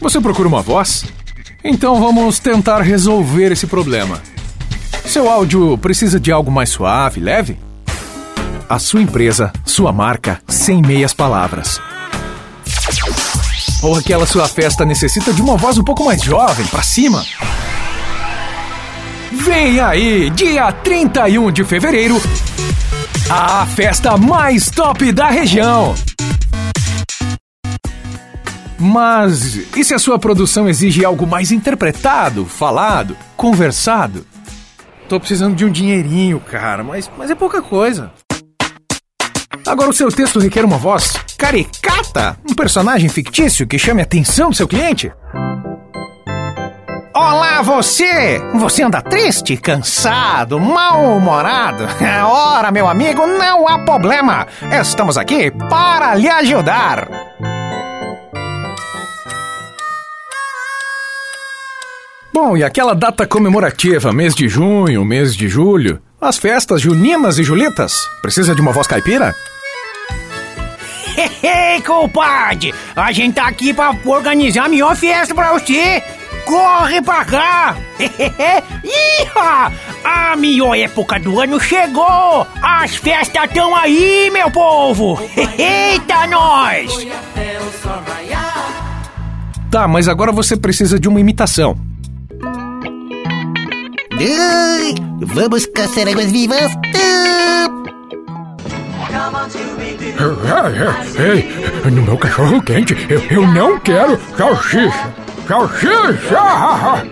Você procura uma voz? Então vamos tentar resolver esse problema. Seu áudio precisa de algo mais suave, leve? A sua empresa, sua marca, sem meias palavras. Ou aquela sua festa necessita de uma voz um pouco mais jovem, pra cima? Vem aí, dia 31 de fevereiro, a festa mais top da região. Mas e se a sua produção exige algo mais interpretado, falado, conversado? Tô precisando de um dinheirinho, cara, mas, mas é pouca coisa. Agora o seu texto requer uma voz caricata, um personagem fictício que chame a atenção do seu cliente? Olá, você! Você anda triste, cansado, mal-humorado? Ora, meu amigo, não há problema! Estamos aqui para lhe ajudar! Bom, e aquela data comemorativa, mês de junho, mês de julho? As festas juninas e julitas? Precisa de uma voz caipira? Ei, compadre! A gente tá aqui pra organizar a melhor festa pra você! Corre pra cá! Iha! A melhor época do ano chegou! As festas estão aí, meu povo! Eita, nós! Tá, mas agora você precisa de uma imitação. Ai, vamos caçar águas vivas. Ei, no meu cachorro quente, eu, eu não quero salsicha. Salsicha!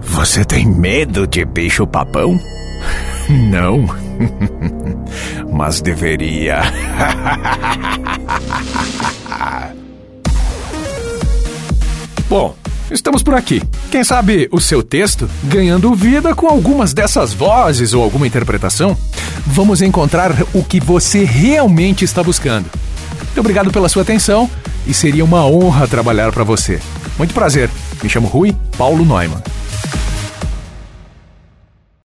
Você tem medo de bicho papão? Não. Mas deveria. Bom, estamos por aqui. Quem sabe o seu texto ganhando vida com algumas dessas vozes ou alguma interpretação? Vamos encontrar o que você realmente está buscando. Muito obrigado pela sua atenção e seria uma honra trabalhar para você. Muito prazer. Me chamo Rui Paulo Neumann.